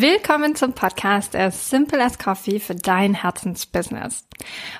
Willkommen zum Podcast As Simple as Coffee für dein Herzensbusiness.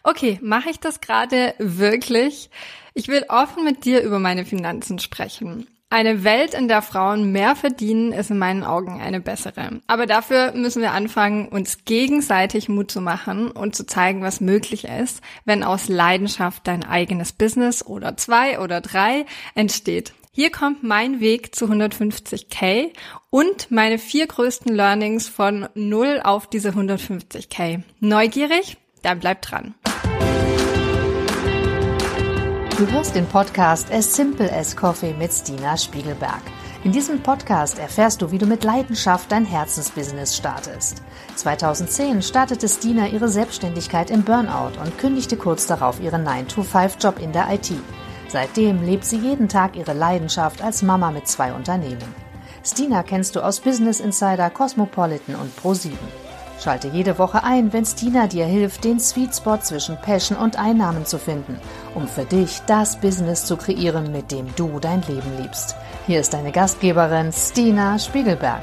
Okay, mache ich das gerade wirklich? Ich will offen mit dir über meine Finanzen sprechen. Eine Welt, in der Frauen mehr verdienen, ist in meinen Augen eine bessere. Aber dafür müssen wir anfangen, uns gegenseitig Mut zu machen und zu zeigen, was möglich ist, wenn aus Leidenschaft dein eigenes Business oder zwei oder drei entsteht. Hier kommt mein Weg zu 150k und meine vier größten Learnings von 0 auf diese 150k. Neugierig? Dann bleib dran. Du hörst den Podcast As Simple as Coffee mit Stina Spiegelberg. In diesem Podcast erfährst du, wie du mit Leidenschaft dein Herzensbusiness startest. 2010 startete Stina ihre Selbstständigkeit im Burnout und kündigte kurz darauf ihren 9-to-5-Job in der IT. Seitdem lebt sie jeden Tag ihre Leidenschaft als Mama mit zwei Unternehmen. Stina kennst du aus Business Insider, Cosmopolitan und Pro7. Schalte jede Woche ein, wenn Stina dir hilft, den Sweet Spot zwischen Passion und Einnahmen zu finden, um für dich das Business zu kreieren, mit dem du dein Leben liebst. Hier ist deine Gastgeberin Stina Spiegelberg.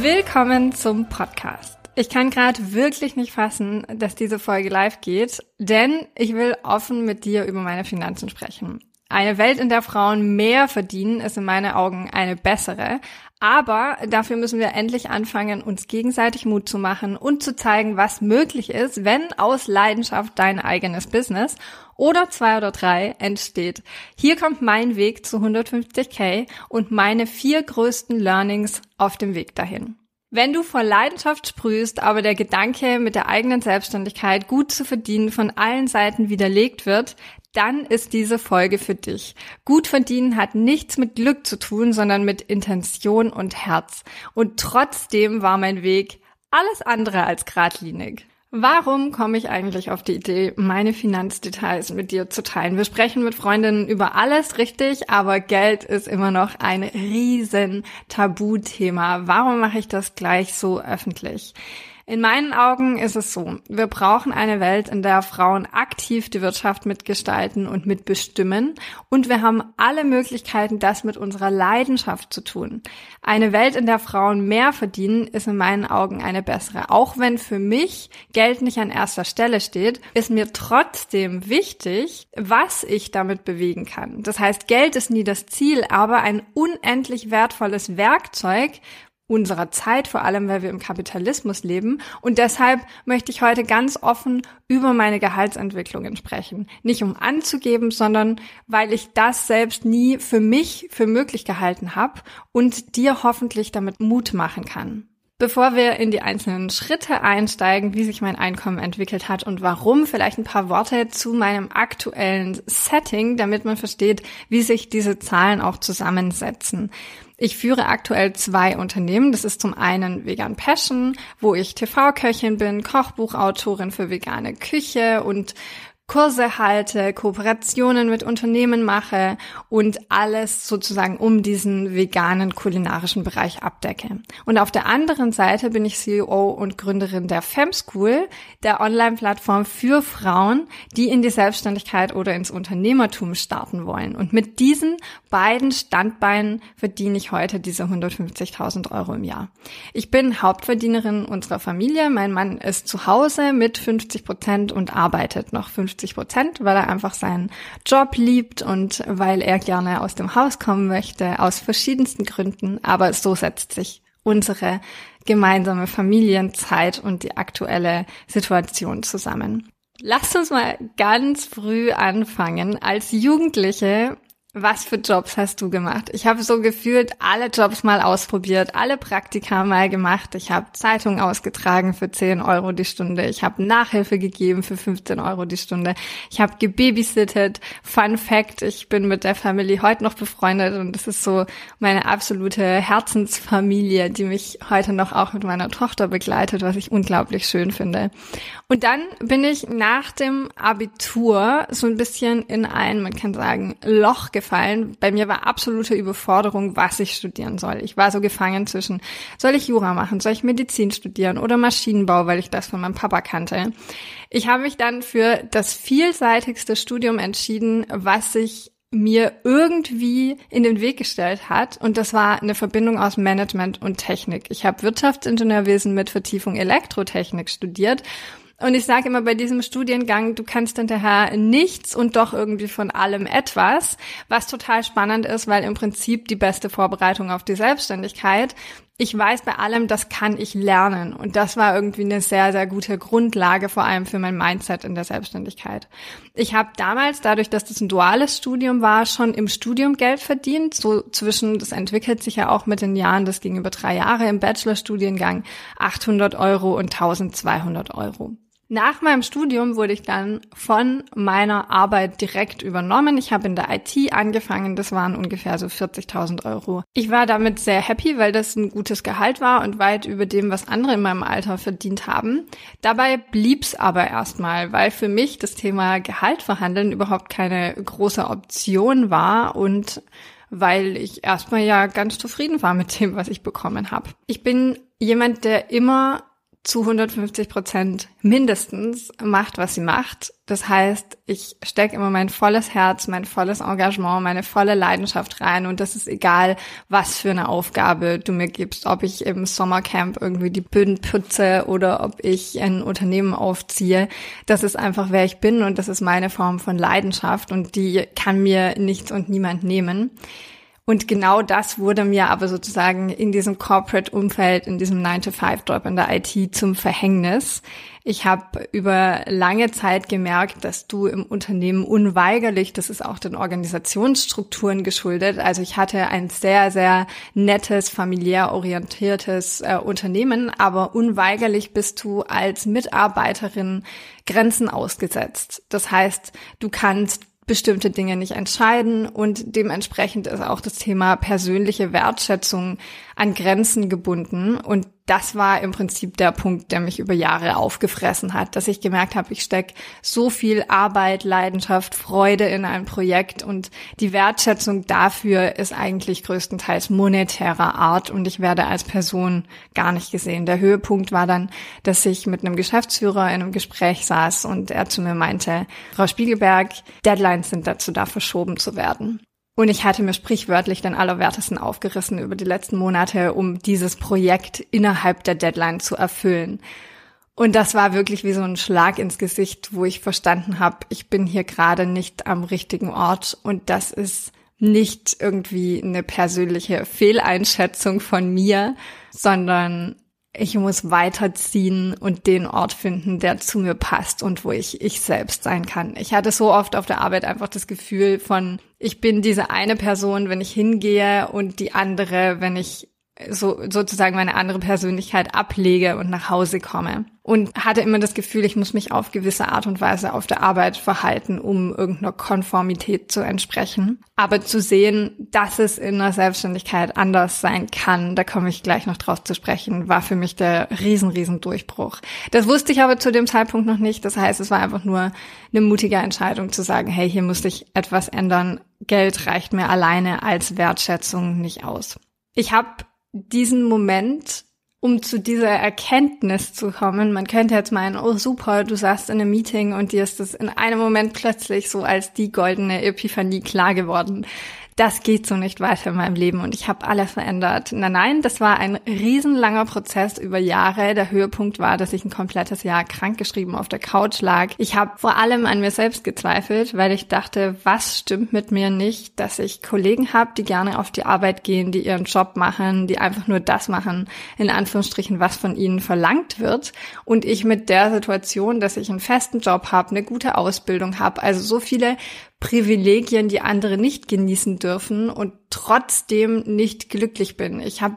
Willkommen zum Podcast. Ich kann gerade wirklich nicht fassen, dass diese Folge live geht, denn ich will offen mit dir über meine Finanzen sprechen. Eine Welt, in der Frauen mehr verdienen, ist in meinen Augen eine bessere. Aber dafür müssen wir endlich anfangen, uns gegenseitig Mut zu machen und zu zeigen, was möglich ist, wenn aus Leidenschaft dein eigenes Business oder zwei oder drei entsteht. Hier kommt mein Weg zu 150k und meine vier größten Learnings auf dem Weg dahin. Wenn du vor Leidenschaft sprühst, aber der Gedanke, mit der eigenen Selbstständigkeit gut zu verdienen, von allen Seiten widerlegt wird, dann ist diese Folge für dich. Gut verdienen hat nichts mit Glück zu tun, sondern mit Intention und Herz. Und trotzdem war mein Weg alles andere als geradlinig. Warum komme ich eigentlich auf die Idee, meine Finanzdetails mit dir zu teilen? Wir sprechen mit Freundinnen über alles richtig, aber Geld ist immer noch ein riesen Tabuthema. Warum mache ich das gleich so öffentlich? In meinen Augen ist es so, wir brauchen eine Welt, in der Frauen aktiv die Wirtschaft mitgestalten und mitbestimmen und wir haben alle Möglichkeiten, das mit unserer Leidenschaft zu tun. Eine Welt, in der Frauen mehr verdienen, ist in meinen Augen eine bessere. Auch wenn für mich Geld nicht an erster Stelle steht, ist mir trotzdem wichtig, was ich damit bewegen kann. Das heißt, Geld ist nie das Ziel, aber ein unendlich wertvolles Werkzeug, unserer Zeit, vor allem weil wir im Kapitalismus leben. Und deshalb möchte ich heute ganz offen über meine Gehaltsentwicklungen sprechen. Nicht um anzugeben, sondern weil ich das selbst nie für mich für möglich gehalten habe und dir hoffentlich damit Mut machen kann. Bevor wir in die einzelnen Schritte einsteigen, wie sich mein Einkommen entwickelt hat und warum, vielleicht ein paar Worte zu meinem aktuellen Setting, damit man versteht, wie sich diese Zahlen auch zusammensetzen. Ich führe aktuell zwei Unternehmen. Das ist zum einen Vegan Passion, wo ich TV-Köchin bin, Kochbuchautorin für vegane Küche und Kurse halte, Kooperationen mit Unternehmen mache und alles sozusagen um diesen veganen kulinarischen Bereich abdecke. Und auf der anderen Seite bin ich CEO und Gründerin der FemSchool, der Online-Plattform für Frauen, die in die Selbstständigkeit oder ins Unternehmertum starten wollen. Und mit diesen beiden Standbeinen verdiene ich heute diese 150.000 Euro im Jahr. Ich bin Hauptverdienerin unserer Familie. Mein Mann ist zu Hause mit 50 Prozent und arbeitet noch 50 50 Prozent, weil er einfach seinen Job liebt und weil er gerne aus dem Haus kommen möchte, aus verschiedensten Gründen. Aber so setzt sich unsere gemeinsame Familienzeit und die aktuelle Situation zusammen. Lasst uns mal ganz früh anfangen. Als Jugendliche was für Jobs hast du gemacht? Ich habe so gefühlt alle Jobs mal ausprobiert, alle Praktika mal gemacht. Ich habe Zeitungen ausgetragen für 10 Euro die Stunde. Ich habe Nachhilfe gegeben für 15 Euro die Stunde. Ich habe gebabysittet. Fun Fact, ich bin mit der Family heute noch befreundet und das ist so meine absolute Herzensfamilie, die mich heute noch auch mit meiner Tochter begleitet, was ich unglaublich schön finde. Und dann bin ich nach dem Abitur so ein bisschen in ein, man kann sagen, Loch gefallen gefallen. Bei mir war absolute Überforderung, was ich studieren soll. Ich war so gefangen zwischen, soll ich Jura machen, soll ich Medizin studieren oder Maschinenbau, weil ich das von meinem Papa kannte. Ich habe mich dann für das vielseitigste Studium entschieden, was sich mir irgendwie in den Weg gestellt hat. Und das war eine Verbindung aus Management und Technik. Ich habe Wirtschaftsingenieurwesen mit Vertiefung Elektrotechnik studiert und ich sage immer bei diesem Studiengang, du kannst hinterher nichts und doch irgendwie von allem etwas, was total spannend ist, weil im Prinzip die beste Vorbereitung auf die Selbstständigkeit. Ich weiß bei allem, das kann ich lernen. Und das war irgendwie eine sehr, sehr gute Grundlage, vor allem für mein Mindset in der Selbstständigkeit. Ich habe damals, dadurch, dass das ein duales Studium war, schon im Studium Geld verdient. So zwischen, das entwickelt sich ja auch mit den Jahren, das ging über drei Jahre im Bachelorstudiengang, 800 Euro und 1200 Euro. Nach meinem Studium wurde ich dann von meiner Arbeit direkt übernommen. Ich habe in der IT angefangen, das waren ungefähr so 40.000 Euro. Ich war damit sehr happy, weil das ein gutes Gehalt war und weit über dem, was andere in meinem Alter verdient haben. Dabei blieb's aber erstmal, weil für mich das Thema Gehalt verhandeln überhaupt keine große Option war und weil ich erstmal ja ganz zufrieden war mit dem, was ich bekommen habe. Ich bin jemand, der immer zu 150 Prozent mindestens macht, was sie macht. Das heißt, ich stecke immer mein volles Herz, mein volles Engagement, meine volle Leidenschaft rein und das ist egal, was für eine Aufgabe du mir gibst, ob ich im Sommercamp irgendwie die Böden putze oder ob ich ein Unternehmen aufziehe. Das ist einfach, wer ich bin und das ist meine Form von Leidenschaft und die kann mir nichts und niemand nehmen. Und genau das wurde mir aber sozusagen in diesem Corporate-Umfeld, in diesem 9-to-5-Job in der IT zum Verhängnis. Ich habe über lange Zeit gemerkt, dass du im Unternehmen unweigerlich, das ist auch den Organisationsstrukturen geschuldet, also ich hatte ein sehr, sehr nettes, familiär orientiertes äh, Unternehmen, aber unweigerlich bist du als Mitarbeiterin Grenzen ausgesetzt. Das heißt, du kannst bestimmte Dinge nicht entscheiden und dementsprechend ist auch das Thema persönliche Wertschätzung an Grenzen gebunden. Und das war im Prinzip der Punkt, der mich über Jahre aufgefressen hat, dass ich gemerkt habe, ich stecke so viel Arbeit, Leidenschaft, Freude in ein Projekt und die Wertschätzung dafür ist eigentlich größtenteils monetärer Art und ich werde als Person gar nicht gesehen. Der Höhepunkt war dann, dass ich mit einem Geschäftsführer in einem Gespräch saß und er zu mir meinte, Frau Spiegelberg, Deadlines sind dazu da, verschoben zu werden. Und ich hatte mir sprichwörtlich den Allerwertesten aufgerissen über die letzten Monate, um dieses Projekt innerhalb der Deadline zu erfüllen. Und das war wirklich wie so ein Schlag ins Gesicht, wo ich verstanden habe, ich bin hier gerade nicht am richtigen Ort und das ist nicht irgendwie eine persönliche Fehleinschätzung von mir, sondern ich muss weiterziehen und den Ort finden, der zu mir passt und wo ich ich selbst sein kann. Ich hatte so oft auf der Arbeit einfach das Gefühl von, ich bin diese eine Person, wenn ich hingehe und die andere, wenn ich so sozusagen meine andere Persönlichkeit ablege und nach Hause komme. Und hatte immer das Gefühl, ich muss mich auf gewisse Art und Weise auf der Arbeit verhalten, um irgendeiner Konformität zu entsprechen. Aber zu sehen, dass es in der Selbstständigkeit anders sein kann, da komme ich gleich noch drauf zu sprechen, war für mich der riesen, riesen Durchbruch. Das wusste ich aber zu dem Zeitpunkt noch nicht. Das heißt, es war einfach nur eine mutige Entscheidung zu sagen, hey, hier muss ich etwas ändern. Geld reicht mir alleine als Wertschätzung nicht aus. Ich habe diesen Moment, um zu dieser Erkenntnis zu kommen. Man könnte jetzt meinen, oh super, du saßt in einem Meeting und dir ist es in einem Moment plötzlich so als die goldene Epiphanie klar geworden das geht so nicht weiter in meinem Leben und ich habe alles verändert. Nein, nein, das war ein riesenlanger Prozess über Jahre. Der Höhepunkt war, dass ich ein komplettes Jahr krankgeschrieben auf der Couch lag. Ich habe vor allem an mir selbst gezweifelt, weil ich dachte, was stimmt mit mir nicht, dass ich Kollegen habe, die gerne auf die Arbeit gehen, die ihren Job machen, die einfach nur das machen, in Anführungsstrichen, was von ihnen verlangt wird. Und ich mit der Situation, dass ich einen festen Job habe, eine gute Ausbildung habe, also so viele Privilegien, die andere nicht genießen dürfen und trotzdem nicht glücklich bin. Ich habe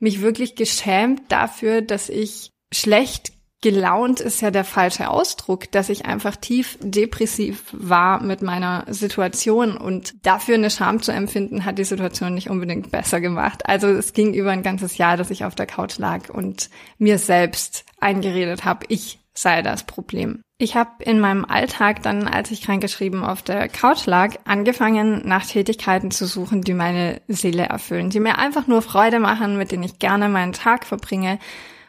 mich wirklich geschämt dafür, dass ich schlecht gelaunt ist ja der falsche Ausdruck, dass ich einfach tief depressiv war mit meiner Situation und dafür eine Scham zu empfinden, hat die Situation nicht unbedingt besser gemacht. Also es ging über ein ganzes Jahr, dass ich auf der Couch lag und mir selbst eingeredet habe, ich sei das Problem. Ich habe in meinem Alltag dann, als ich krankgeschrieben auf der Couch lag, angefangen, nach Tätigkeiten zu suchen, die meine Seele erfüllen, die mir einfach nur Freude machen, mit denen ich gerne meinen Tag verbringe,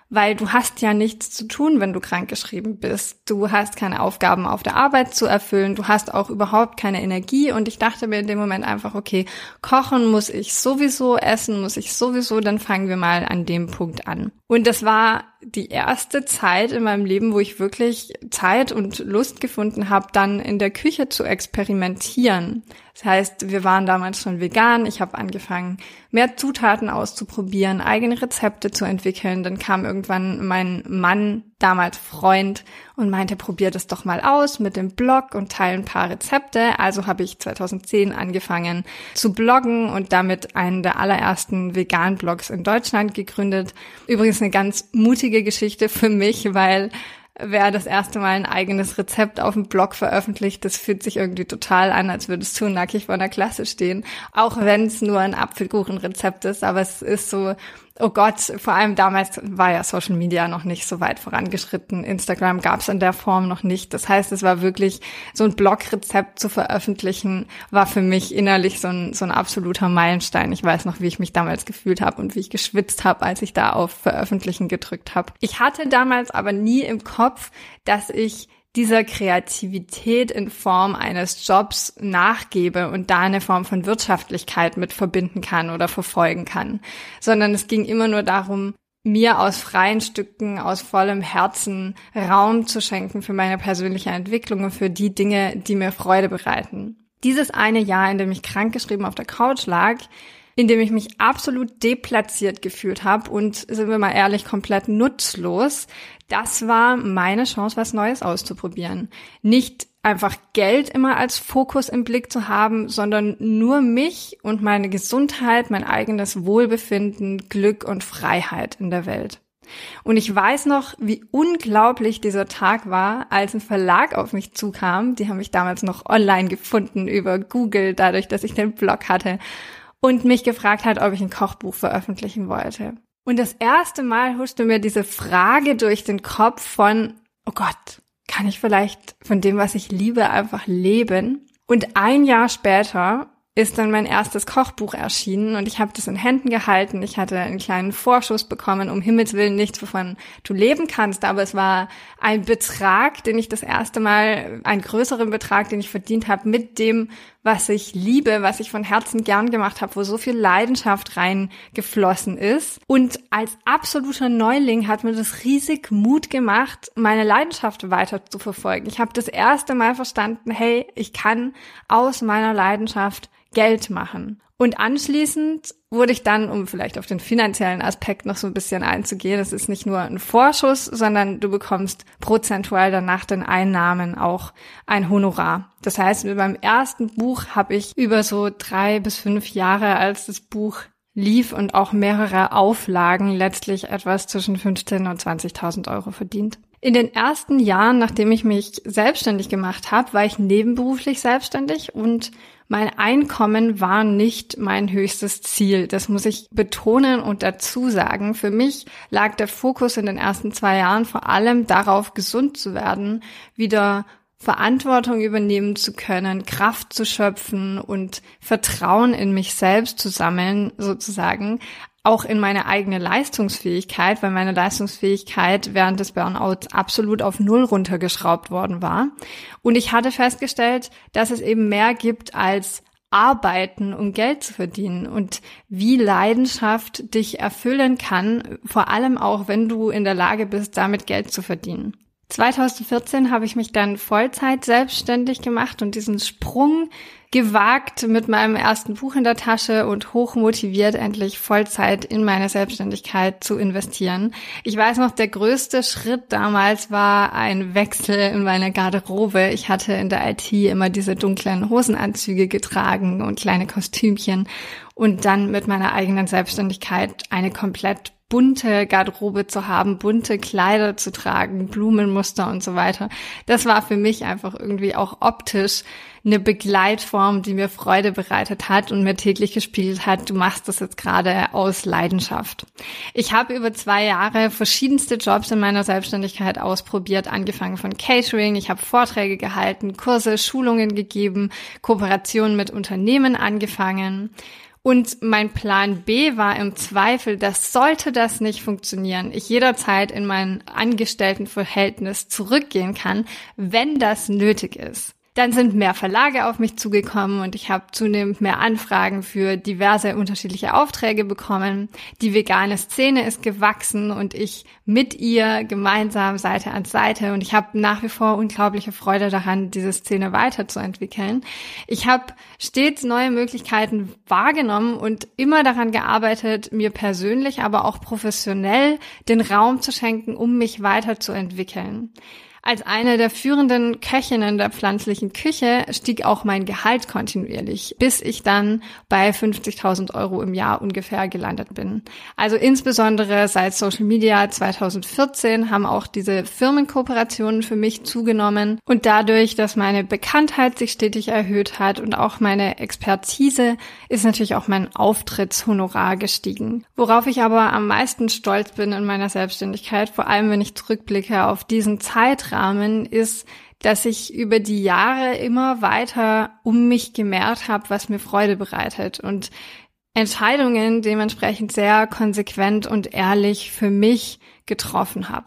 weil du hast ja nichts zu tun, wenn du krankgeschrieben bist. Du hast keine Aufgaben auf der Arbeit zu erfüllen, du hast auch überhaupt keine Energie und ich dachte mir in dem Moment einfach, okay, kochen muss ich sowieso, essen muss ich sowieso, dann fangen wir mal an dem Punkt an. Und das war die erste Zeit in meinem Leben, wo ich wirklich Zeit und Lust gefunden habe, dann in der Küche zu experimentieren. Das heißt, wir waren damals schon vegan. Ich habe angefangen, mehr Zutaten auszuprobieren, eigene Rezepte zu entwickeln. Dann kam irgendwann mein Mann, damals Freund, und meinte, probier das doch mal aus mit dem Blog und teile ein paar Rezepte. Also habe ich 2010 angefangen zu bloggen und damit einen der allerersten veganen Blogs in Deutschland gegründet. Übrigens eine ganz mutige Geschichte für mich, weil wer das erste Mal ein eigenes Rezept auf dem Blog veröffentlicht, das fühlt sich irgendwie total an, als würdest du nackig vor einer Klasse stehen. Auch wenn es nur ein Apfelkuchenrezept ist, aber es ist so oh Gott, vor allem damals war ja Social Media noch nicht so weit vorangeschritten. Instagram gab es in der Form noch nicht. Das heißt, es war wirklich so ein Blogrezept zu veröffentlichen, war für mich innerlich so ein, so ein absoluter Meilenstein. Ich weiß noch, wie ich mich damals gefühlt habe und wie ich geschwitzt habe, als ich da auf Veröffentlichen gedrückt habe. Ich hatte damals aber nie im Kopf, dass ich dieser Kreativität in Form eines Jobs nachgebe und da eine Form von Wirtschaftlichkeit mit verbinden kann oder verfolgen kann, sondern es ging immer nur darum, mir aus freien Stücken, aus vollem Herzen Raum zu schenken für meine persönliche Entwicklung und für die Dinge, die mir Freude bereiten. Dieses eine Jahr, in dem ich krankgeschrieben auf der Couch lag, in dem ich mich absolut deplatziert gefühlt habe und, sind wir mal ehrlich, komplett nutzlos. Das war meine Chance, was Neues auszuprobieren. Nicht einfach Geld immer als Fokus im Blick zu haben, sondern nur mich und meine Gesundheit, mein eigenes Wohlbefinden, Glück und Freiheit in der Welt. Und ich weiß noch, wie unglaublich dieser Tag war, als ein Verlag auf mich zukam. Die haben mich damals noch online gefunden über Google, dadurch, dass ich den Blog hatte und mich gefragt hat, ob ich ein Kochbuch veröffentlichen wollte. Und das erste Mal huschte mir diese Frage durch den Kopf von, oh Gott, kann ich vielleicht von dem, was ich liebe, einfach leben? Und ein Jahr später ist dann mein erstes Kochbuch erschienen und ich habe das in Händen gehalten. Ich hatte einen kleinen Vorschuss bekommen, um Himmels Willen nichts, wovon du leben kannst, aber es war ein Betrag, den ich das erste Mal, einen größeren Betrag, den ich verdient habe, mit dem, was ich liebe, was ich von Herzen gern gemacht habe, wo so viel Leidenschaft reingeflossen ist. Und als absoluter Neuling hat mir das riesig Mut gemacht, meine Leidenschaft weiter zu verfolgen. Ich habe das erste Mal verstanden, hey, ich kann aus meiner Leidenschaft Geld machen. Und anschließend wurde ich dann, um vielleicht auf den finanziellen Aspekt noch so ein bisschen einzugehen, es ist nicht nur ein Vorschuss, sondern du bekommst prozentual dann nach den Einnahmen auch ein Honorar. Das heißt, mit meinem ersten Buch habe ich über so drei bis fünf Jahre, als das Buch lief und auch mehrere Auflagen letztlich etwas zwischen 15 und 20.000 Euro verdient. In den ersten Jahren, nachdem ich mich selbstständig gemacht habe, war ich nebenberuflich selbstständig und mein Einkommen war nicht mein höchstes Ziel. Das muss ich betonen und dazu sagen. Für mich lag der Fokus in den ersten zwei Jahren vor allem darauf, gesund zu werden, wieder Verantwortung übernehmen zu können, Kraft zu schöpfen und Vertrauen in mich selbst zu sammeln, sozusagen, auch in meine eigene Leistungsfähigkeit, weil meine Leistungsfähigkeit während des Burnouts absolut auf Null runtergeschraubt worden war. Und ich hatte festgestellt, dass es eben mehr gibt als arbeiten, um Geld zu verdienen und wie Leidenschaft dich erfüllen kann, vor allem auch, wenn du in der Lage bist, damit Geld zu verdienen. 2014 habe ich mich dann Vollzeit selbstständig gemacht und diesen Sprung gewagt mit meinem ersten Buch in der Tasche und hoch motiviert, endlich Vollzeit in meine Selbstständigkeit zu investieren. Ich weiß noch, der größte Schritt damals war ein Wechsel in meine Garderobe. Ich hatte in der IT immer diese dunklen Hosenanzüge getragen und kleine Kostümchen und dann mit meiner eigenen Selbstständigkeit eine komplett bunte Garderobe zu haben, bunte Kleider zu tragen, Blumenmuster und so weiter. Das war für mich einfach irgendwie auch optisch eine Begleitform, die mir Freude bereitet hat und mir täglich gespiegelt hat, du machst das jetzt gerade aus Leidenschaft. Ich habe über zwei Jahre verschiedenste Jobs in meiner Selbstständigkeit ausprobiert, angefangen von Catering, ich habe Vorträge gehalten, Kurse, Schulungen gegeben, Kooperationen mit Unternehmen angefangen Und mein Plan B war im Zweifel, dass sollte das nicht funktionieren, ich jederzeit in mein Angestelltenverhältnis zurückgehen kann, wenn das nötig ist. Dann sind mehr Verlage auf mich zugekommen und ich habe zunehmend mehr Anfragen für diverse unterschiedliche Aufträge bekommen. Die vegane Szene ist gewachsen und ich mit ihr gemeinsam Seite an Seite und ich habe nach wie vor unglaubliche Freude daran, diese Szene weiterzuentwickeln. Ich habe stets neue Möglichkeiten wahrgenommen und immer daran gearbeitet, mir persönlich, aber auch professionell den Raum zu schenken, um mich weiterzuentwickeln. Als eine der führenden Köchinnen der pflanzlichen Küche stieg auch mein Gehalt kontinuierlich, bis ich dann bei 50.000 Euro im Jahr ungefähr gelandet bin. Also insbesondere seit Social Media 2014 haben auch diese Firmenkooperationen für mich zugenommen und dadurch, dass meine Bekanntheit sich stetig erhöht hat und auch meine Expertise, ist natürlich auch mein Auftrittshonorar gestiegen. Worauf ich aber am meisten stolz bin in meiner Selbstständigkeit, vor allem wenn ich zurückblicke auf diesen Zeitraum, Rahmen ist, dass ich über die Jahre immer weiter um mich gemehrt habe, was mir Freude bereitet und Entscheidungen dementsprechend sehr konsequent und ehrlich für mich getroffen habe.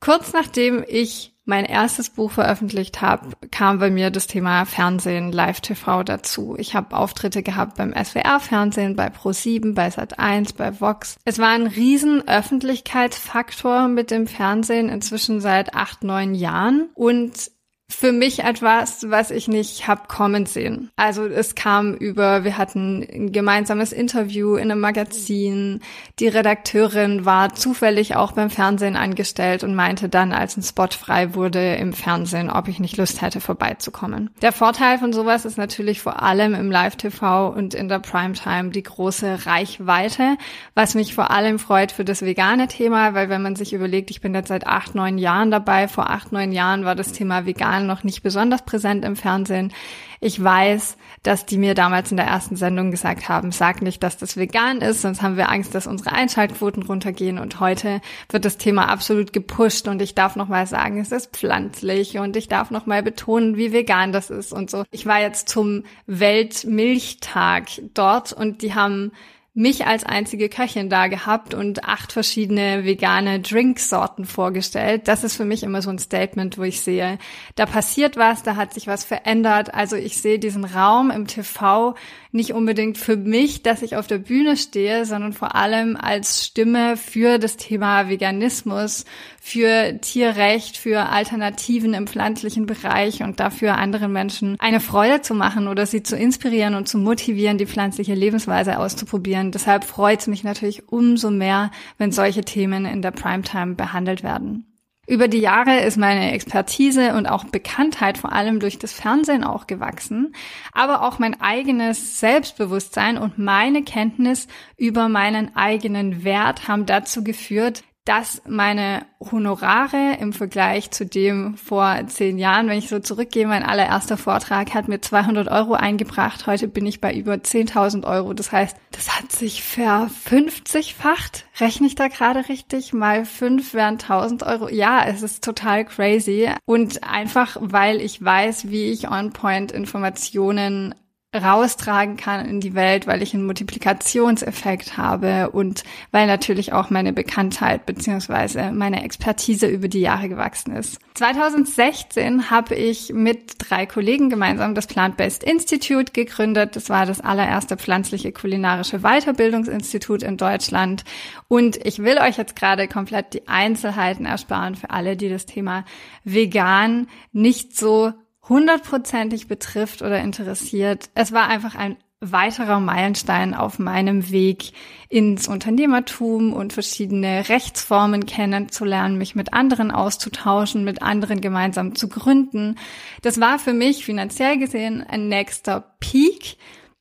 Kurz nachdem ich mein erstes Buch veröffentlicht habe, kam bei mir das Thema Fernsehen, Live-TV dazu. Ich habe Auftritte gehabt beim SWR-Fernsehen, bei Pro7, bei Sat1, bei Vox. Es war ein riesen Öffentlichkeitsfaktor mit dem Fernsehen inzwischen seit acht, neun Jahren und für mich etwas, was ich nicht hab kommen sehen. Also es kam über, wir hatten ein gemeinsames Interview in einem Magazin. Die Redakteurin war zufällig auch beim Fernsehen angestellt und meinte dann, als ein Spot frei wurde im Fernsehen, ob ich nicht Lust hätte, vorbeizukommen. Der Vorteil von sowas ist natürlich vor allem im Live-TV und in der Primetime die große Reichweite, was mich vor allem freut für das vegane Thema, weil wenn man sich überlegt, ich bin jetzt seit acht, neun Jahren dabei, vor acht, neun Jahren war das Thema vegan Jahren noch nicht besonders präsent im Fernsehen. Ich weiß, dass die mir damals in der ersten Sendung gesagt haben, sag nicht, dass das vegan ist, sonst haben wir Angst, dass unsere Einschaltquoten runtergehen. Und heute wird das Thema absolut gepusht und ich darf nochmal sagen, es ist pflanzlich und ich darf nochmal betonen, wie vegan das ist und so. Ich war jetzt zum Weltmilchtag dort und die haben mich als einzige Köchin da gehabt und acht verschiedene vegane Drinksorten vorgestellt. Das ist für mich immer so ein Statement, wo ich sehe, da passiert was, da hat sich was verändert. Also ich sehe diesen Raum im TV nicht unbedingt für mich, dass ich auf der Bühne stehe, sondern vor allem als Stimme für das Thema Veganismus, für Tierrecht, für Alternativen im pflanzlichen Bereich und dafür anderen Menschen eine Freude zu machen oder sie zu inspirieren und zu motivieren, die pflanzliche Lebensweise auszuprobieren. Deshalb freut es mich natürlich umso mehr, wenn solche Themen in der Primetime behandelt werden. Über die Jahre ist meine Expertise und auch Bekanntheit vor allem durch das Fernsehen auch gewachsen, aber auch mein eigenes Selbstbewusstsein und meine Kenntnis über meinen eigenen Wert haben dazu geführt, dass meine Honorare im Vergleich zu dem vor zehn Jahren, wenn ich so zurückgehe, mein allererster Vortrag hat mir 200 Euro eingebracht. Heute bin ich bei über 10.000 Euro. Das heißt, das hat sich verfünfzigfacht. Rechne ich da gerade richtig? Mal fünf wären 1000 Euro. Ja, es ist total crazy. Und einfach, weil ich weiß, wie ich on-point Informationen raustragen kann in die Welt, weil ich einen Multiplikationseffekt habe und weil natürlich auch meine Bekanntheit beziehungsweise meine Expertise über die Jahre gewachsen ist. 2016 habe ich mit drei Kollegen gemeinsam das Plant-Based Institute gegründet. Das war das allererste pflanzliche kulinarische Weiterbildungsinstitut in Deutschland. Und ich will euch jetzt gerade komplett die Einzelheiten ersparen für alle, die das Thema vegan nicht so hundertprozentig betrifft oder interessiert. Es war einfach ein weiterer Meilenstein auf meinem Weg ins Unternehmertum und verschiedene Rechtsformen kennenzulernen, mich mit anderen auszutauschen, mit anderen gemeinsam zu gründen. Das war für mich finanziell gesehen ein nächster Peak.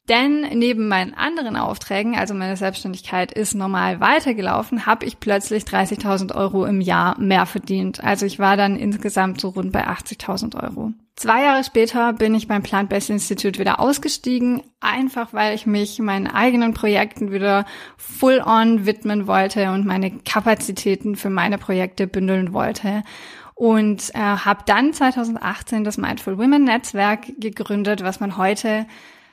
Denn neben meinen anderen Aufträgen, also meine Selbstständigkeit ist normal weitergelaufen, habe ich plötzlich 30.000 Euro im Jahr mehr verdient. Also ich war dann insgesamt so rund bei 80.000 Euro. Zwei Jahre später bin ich beim Plant-Based Institute wieder ausgestiegen, einfach weil ich mich meinen eigenen Projekten wieder full on widmen wollte und meine Kapazitäten für meine Projekte bündeln wollte. Und äh, habe dann 2018 das Mindful Women Netzwerk gegründet, was man heute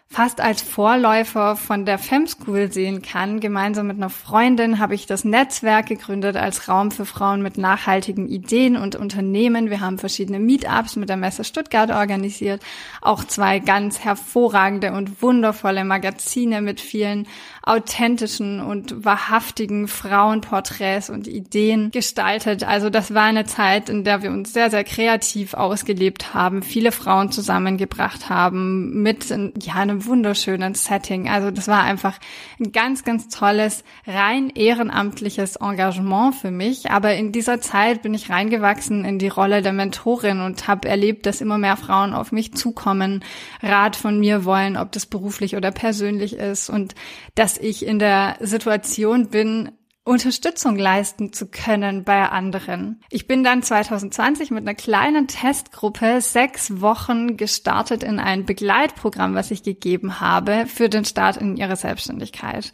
fast als Vorläufer von der Fem School sehen kann. Gemeinsam mit einer Freundin habe ich das Netzwerk gegründet als Raum für Frauen mit nachhaltigen Ideen und Unternehmen. Wir haben verschiedene Meetups mit der Messe Stuttgart organisiert, auch zwei ganz hervorragende und wundervolle Magazine mit vielen authentischen und wahrhaftigen Frauenporträts und Ideen gestaltet. Also das war eine Zeit, in der wir uns sehr, sehr kreativ ausgelebt haben, viele Frauen zusammengebracht haben mit ja, einem wunderschönen Setting. Also das war einfach ein ganz, ganz tolles, rein ehrenamtliches Engagement für mich. Aber in dieser Zeit bin ich reingewachsen in die Rolle der Mentorin und habe erlebt, dass immer mehr Frauen auf mich zukommen, Rat von mir wollen, ob das beruflich oder persönlich ist und dass ich in der Situation bin, Unterstützung leisten zu können bei anderen. Ich bin dann 2020 mit einer kleinen Testgruppe sechs Wochen gestartet in ein Begleitprogramm, was ich gegeben habe für den Start in ihre Selbstständigkeit.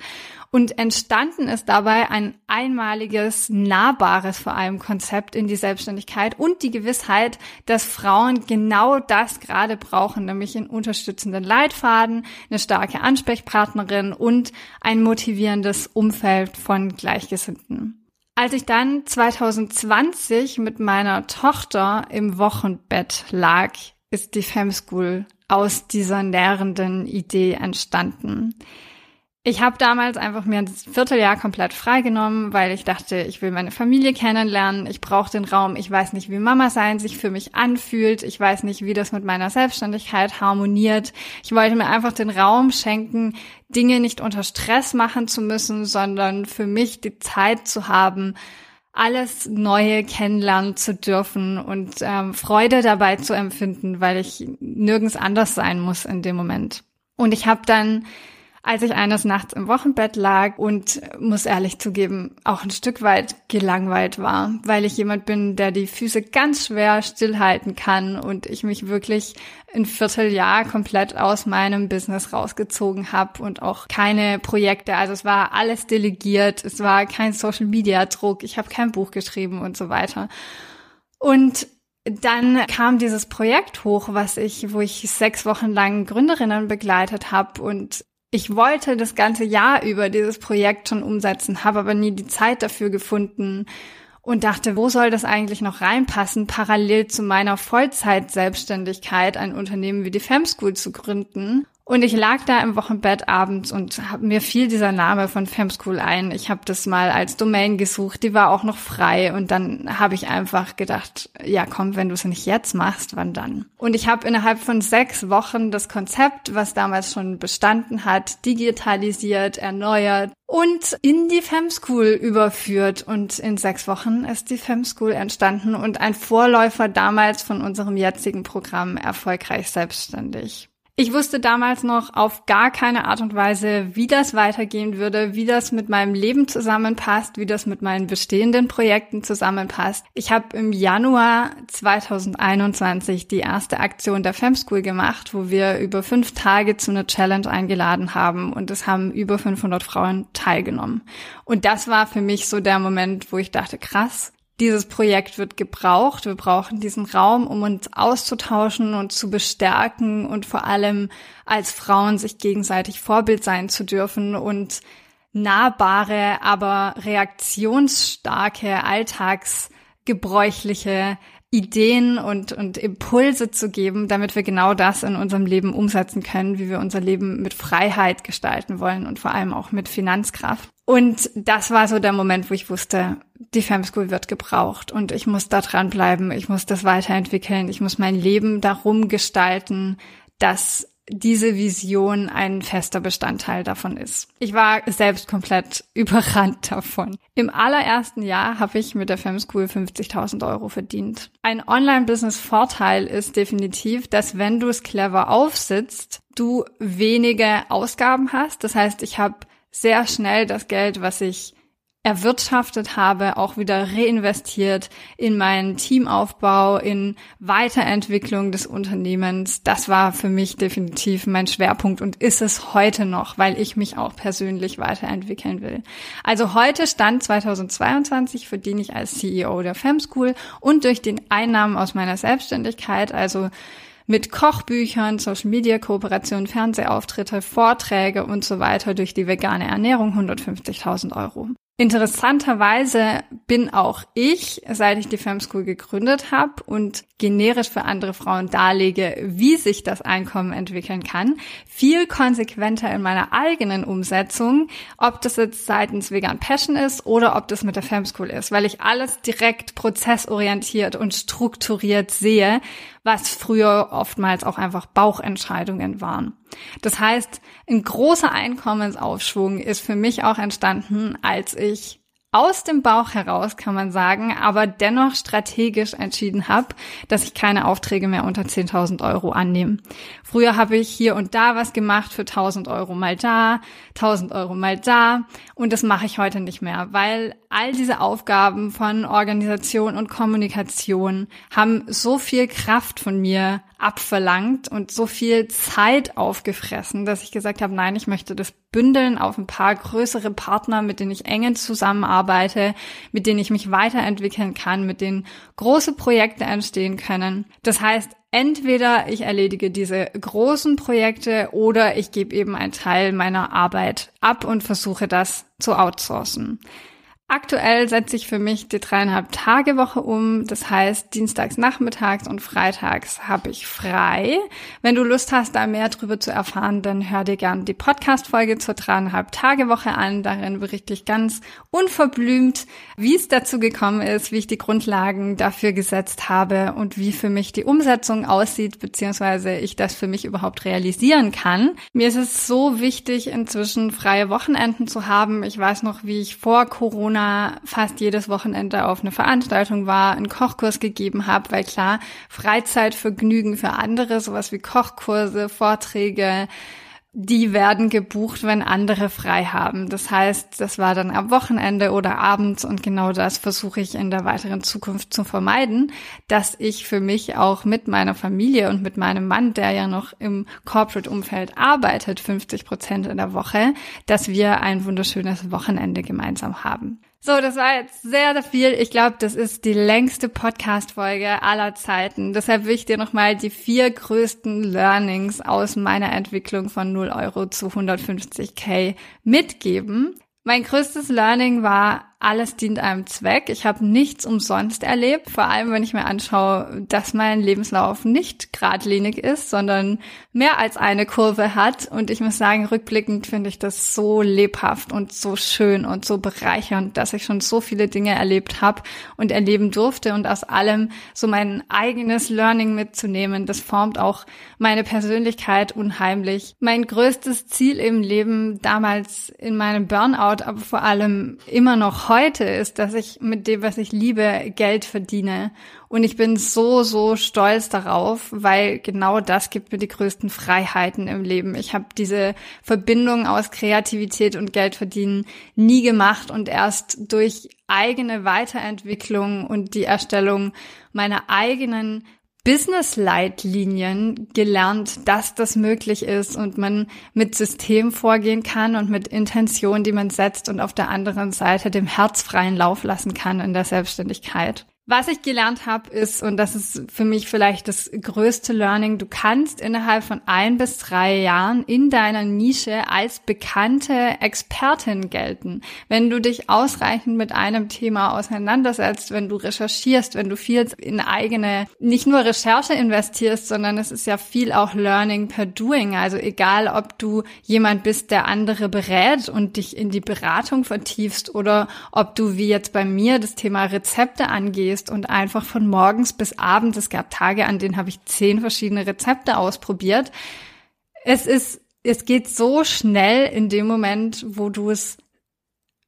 Und entstanden ist dabei ein einmaliges, nahbares vor allem Konzept in die Selbstständigkeit und die Gewissheit, dass Frauen genau das gerade brauchen, nämlich einen unterstützenden Leitfaden, eine starke Ansprechpartnerin und ein motivierendes Umfeld von Gleichgesinnten. Als ich dann 2020 mit meiner Tochter im Wochenbett lag, ist die Fem School aus dieser nährenden Idee entstanden. Ich habe damals einfach mir ein Vierteljahr komplett freigenommen, weil ich dachte, ich will meine Familie kennenlernen, ich brauche den Raum, ich weiß nicht, wie Mama sein sich für mich anfühlt, ich weiß nicht, wie das mit meiner Selbstständigkeit harmoniert. Ich wollte mir einfach den Raum schenken, Dinge nicht unter Stress machen zu müssen, sondern für mich die Zeit zu haben, alles Neue kennenlernen zu dürfen und ähm, Freude dabei zu empfinden, weil ich nirgends anders sein muss in dem Moment. Und ich habe dann als ich eines Nachts im Wochenbett lag und muss ehrlich zugeben, auch ein Stück weit gelangweilt war, weil ich jemand bin, der die Füße ganz schwer stillhalten kann und ich mich wirklich ein Vierteljahr komplett aus meinem Business rausgezogen habe und auch keine Projekte, also es war alles delegiert, es war kein Social Media Druck, ich habe kein Buch geschrieben und so weiter. Und dann kam dieses Projekt hoch, was ich, wo ich sechs Wochen lang Gründerinnen begleitet habe und ich wollte das ganze Jahr über dieses Projekt schon umsetzen, habe aber nie die Zeit dafür gefunden und dachte, wo soll das eigentlich noch reinpassen, parallel zu meiner Vollzeit-Selbstständigkeit ein Unternehmen wie die Fem School zu gründen. Und ich lag da im Wochenbett abends und hab, mir fiel dieser Name von Femschool ein. Ich habe das mal als Domain gesucht, die war auch noch frei und dann habe ich einfach gedacht, ja komm, wenn du es nicht jetzt machst, wann dann? Und ich habe innerhalb von sechs Wochen das Konzept, was damals schon bestanden hat, digitalisiert, erneuert und in die Femschool überführt. Und in sechs Wochen ist die Femschool entstanden und ein Vorläufer damals von unserem jetzigen Programm erfolgreich selbstständig. Ich wusste damals noch auf gar keine Art und Weise, wie das weitergehen würde, wie das mit meinem Leben zusammenpasst, wie das mit meinen bestehenden Projekten zusammenpasst. Ich habe im Januar 2021 die erste Aktion der Femschool gemacht, wo wir über fünf Tage zu einer Challenge eingeladen haben und es haben über 500 Frauen teilgenommen. Und das war für mich so der Moment, wo ich dachte, krass, dieses Projekt wird gebraucht. Wir brauchen diesen Raum, um uns auszutauschen und zu bestärken und vor allem als Frauen sich gegenseitig Vorbild sein zu dürfen und nahbare, aber reaktionsstarke, alltagsgebräuchliche Ideen und, und Impulse zu geben, damit wir genau das in unserem Leben umsetzen können, wie wir unser Leben mit Freiheit gestalten wollen und vor allem auch mit Finanzkraft. Und das war so der Moment, wo ich wusste, die Fem School wird gebraucht und ich muss da dranbleiben, ich muss das weiterentwickeln, ich muss mein Leben darum gestalten, dass diese Vision ein fester Bestandteil davon ist. Ich war selbst komplett überrannt davon. Im allerersten Jahr habe ich mit der Fem School 50.000 Euro verdient. Ein Online-Business-Vorteil ist definitiv, dass wenn du es clever aufsitzt, du wenige Ausgaben hast. Das heißt, ich habe sehr schnell das Geld, was ich erwirtschaftet habe, auch wieder reinvestiert in meinen Teamaufbau, in Weiterentwicklung des Unternehmens. Das war für mich definitiv mein Schwerpunkt und ist es heute noch, weil ich mich auch persönlich weiterentwickeln will. Also heute Stand 2022 verdiene ich als CEO der Fem School und durch den Einnahmen aus meiner Selbstständigkeit, also mit Kochbüchern, Social Media Kooperationen, Fernsehauftritte, Vorträge und so weiter durch die vegane Ernährung 150.000 Euro. Interessanterweise bin auch ich, seit ich die Fem School gegründet habe und generisch für andere Frauen darlege, wie sich das Einkommen entwickeln kann, viel konsequenter in meiner eigenen Umsetzung, ob das jetzt seitens Vegan Passion ist oder ob das mit der Fem School ist, weil ich alles direkt prozessorientiert und strukturiert sehe, was früher oftmals auch einfach Bauchentscheidungen waren. Das heißt, ein großer Einkommensaufschwung ist für mich auch entstanden, als ich aus dem Bauch heraus, kann man sagen, aber dennoch strategisch entschieden habe, dass ich keine Aufträge mehr unter 10.000 Euro annehme. Früher habe ich hier und da was gemacht für 1.000 Euro mal da, 1.000 Euro mal da und das mache ich heute nicht mehr, weil all diese Aufgaben von Organisation und Kommunikation haben so viel Kraft von mir abverlangt und so viel Zeit aufgefressen, dass ich gesagt habe, nein, ich möchte das bündeln auf ein paar größere Partner, mit denen ich eng zusammenarbeite, mit denen ich mich weiterentwickeln kann, mit denen große Projekte entstehen können. Das heißt, entweder ich erledige diese großen Projekte oder ich gebe eben einen Teil meiner Arbeit ab und versuche das zu outsourcen. Aktuell setze ich für mich die dreieinhalb Tage Woche um. Das heißt, dienstags nachmittags und freitags habe ich frei. Wenn du Lust hast, da mehr drüber zu erfahren, dann hör dir gern die Podcast-Folge zur dreieinhalb Tage Woche an. Darin berichte ich ganz unverblümt, wie es dazu gekommen ist, wie ich die Grundlagen dafür gesetzt habe und wie für mich die Umsetzung aussieht, beziehungsweise ich das für mich überhaupt realisieren kann. Mir ist es so wichtig, inzwischen freie Wochenenden zu haben. Ich weiß noch, wie ich vor Corona Corona fast jedes Wochenende auf eine Veranstaltung war, einen Kochkurs gegeben habe, weil klar, Freizeitvergnügen für andere, sowas wie Kochkurse, Vorträge, die werden gebucht, wenn andere frei haben. Das heißt, das war dann am Wochenende oder abends und genau das versuche ich in der weiteren Zukunft zu vermeiden, dass ich für mich auch mit meiner Familie und mit meinem Mann, der ja noch im Corporate-Umfeld arbeitet, 50 Prozent in der Woche, dass wir ein wunderschönes Wochenende gemeinsam haben. So, das war jetzt sehr, sehr viel. Ich glaube, das ist die längste Podcast-Folge aller Zeiten. Deshalb will ich dir nochmal die vier größten Learnings aus meiner Entwicklung von 0 Euro zu 150k mitgeben. Mein größtes Learning war, alles dient einem Zweck. Ich habe nichts umsonst erlebt, vor allem wenn ich mir anschaue, dass mein Lebenslauf nicht geradlinig ist, sondern mehr als eine Kurve hat. Und ich muss sagen, rückblickend finde ich das so lebhaft und so schön und so bereichernd, dass ich schon so viele Dinge erlebt habe und erleben durfte und aus allem so mein eigenes Learning mitzunehmen. Das formt auch meine Persönlichkeit unheimlich. Mein größtes Ziel im Leben damals in meinem Burnout, aber vor allem immer noch heute ist, dass ich mit dem, was ich liebe, Geld verdiene. Und ich bin so, so stolz darauf, weil genau das gibt mir die größten Freiheiten im Leben. Ich habe diese Verbindung aus Kreativität und Geldverdienen nie gemacht und erst durch eigene Weiterentwicklung und die Erstellung meiner eigenen Business-Leitlinien gelernt, dass das möglich ist und man mit System vorgehen kann und mit Intention, die man setzt und auf der anderen Seite dem Herz freien Lauf lassen kann in der Selbstständigkeit. Was ich gelernt habe, ist, und das ist für mich vielleicht das größte Learning, du kannst innerhalb von ein bis drei Jahren in deiner Nische als bekannte Expertin gelten. Wenn du dich ausreichend mit einem Thema auseinandersetzt, wenn du recherchierst, wenn du viel in eigene, nicht nur Recherche investierst, sondern es ist ja viel auch Learning per Doing. Also egal, ob du jemand bist, der andere berät und dich in die Beratung vertiefst oder ob du wie jetzt bei mir das Thema Rezepte angehst, gehst und einfach von morgens bis abends, es gab Tage, an denen habe ich zehn verschiedene Rezepte ausprobiert. Es ist, es geht so schnell in dem Moment, wo du es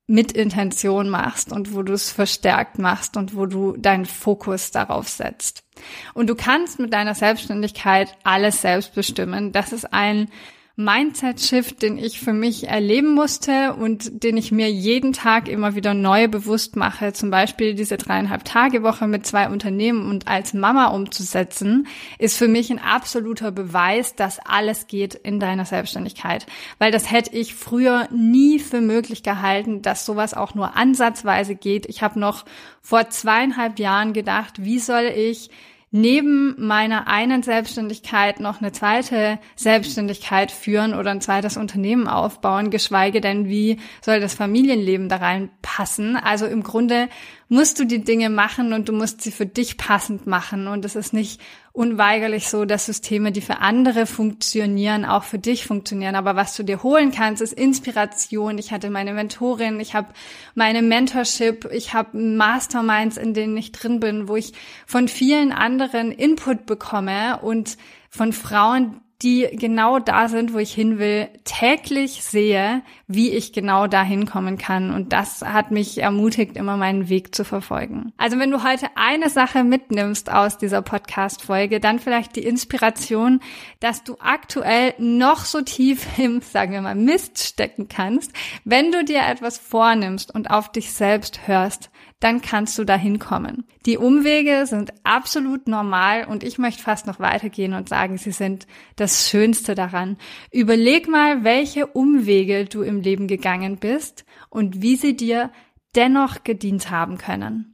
mit Intention machst und wo du es verstärkt machst und wo du deinen Fokus darauf setzt. Und du kannst mit deiner Selbstständigkeit alles selbst bestimmen. Das ist ein Mindset-Shift, den ich für mich erleben musste und den ich mir jeden Tag immer wieder neu bewusst mache. Zum Beispiel diese dreieinhalb Tage Woche mit zwei Unternehmen und als Mama umzusetzen, ist für mich ein absoluter Beweis, dass alles geht in deiner Selbstständigkeit. Weil das hätte ich früher nie für möglich gehalten, dass sowas auch nur ansatzweise geht. Ich habe noch vor zweieinhalb Jahren gedacht, wie soll ich neben meiner einen Selbstständigkeit noch eine zweite Selbstständigkeit führen oder ein zweites Unternehmen aufbauen, geschweige denn, wie soll das Familienleben da reinpassen. Also im Grunde musst du die Dinge machen und du musst sie für dich passend machen. Und es ist nicht unweigerlich so, dass Systeme, die für andere funktionieren, auch für dich funktionieren. Aber was du dir holen kannst, ist Inspiration. Ich hatte meine Mentorin, ich habe meine Mentorship, ich habe Masterminds, in denen ich drin bin, wo ich von vielen anderen Input bekomme und von Frauen, die genau da sind, wo ich hin will, täglich sehe, wie ich genau da hinkommen kann. Und das hat mich ermutigt, immer meinen Weg zu verfolgen. Also wenn du heute eine Sache mitnimmst aus dieser Podcast-Folge, dann vielleicht die Inspiration, dass du aktuell noch so tief im, sagen wir mal, Mist stecken kannst, wenn du dir etwas vornimmst und auf dich selbst hörst, dann kannst du dahin kommen. Die Umwege sind absolut normal und ich möchte fast noch weitergehen und sagen, sie sind das Schönste daran. Überleg mal, welche Umwege du im Leben gegangen bist und wie sie dir dennoch gedient haben können.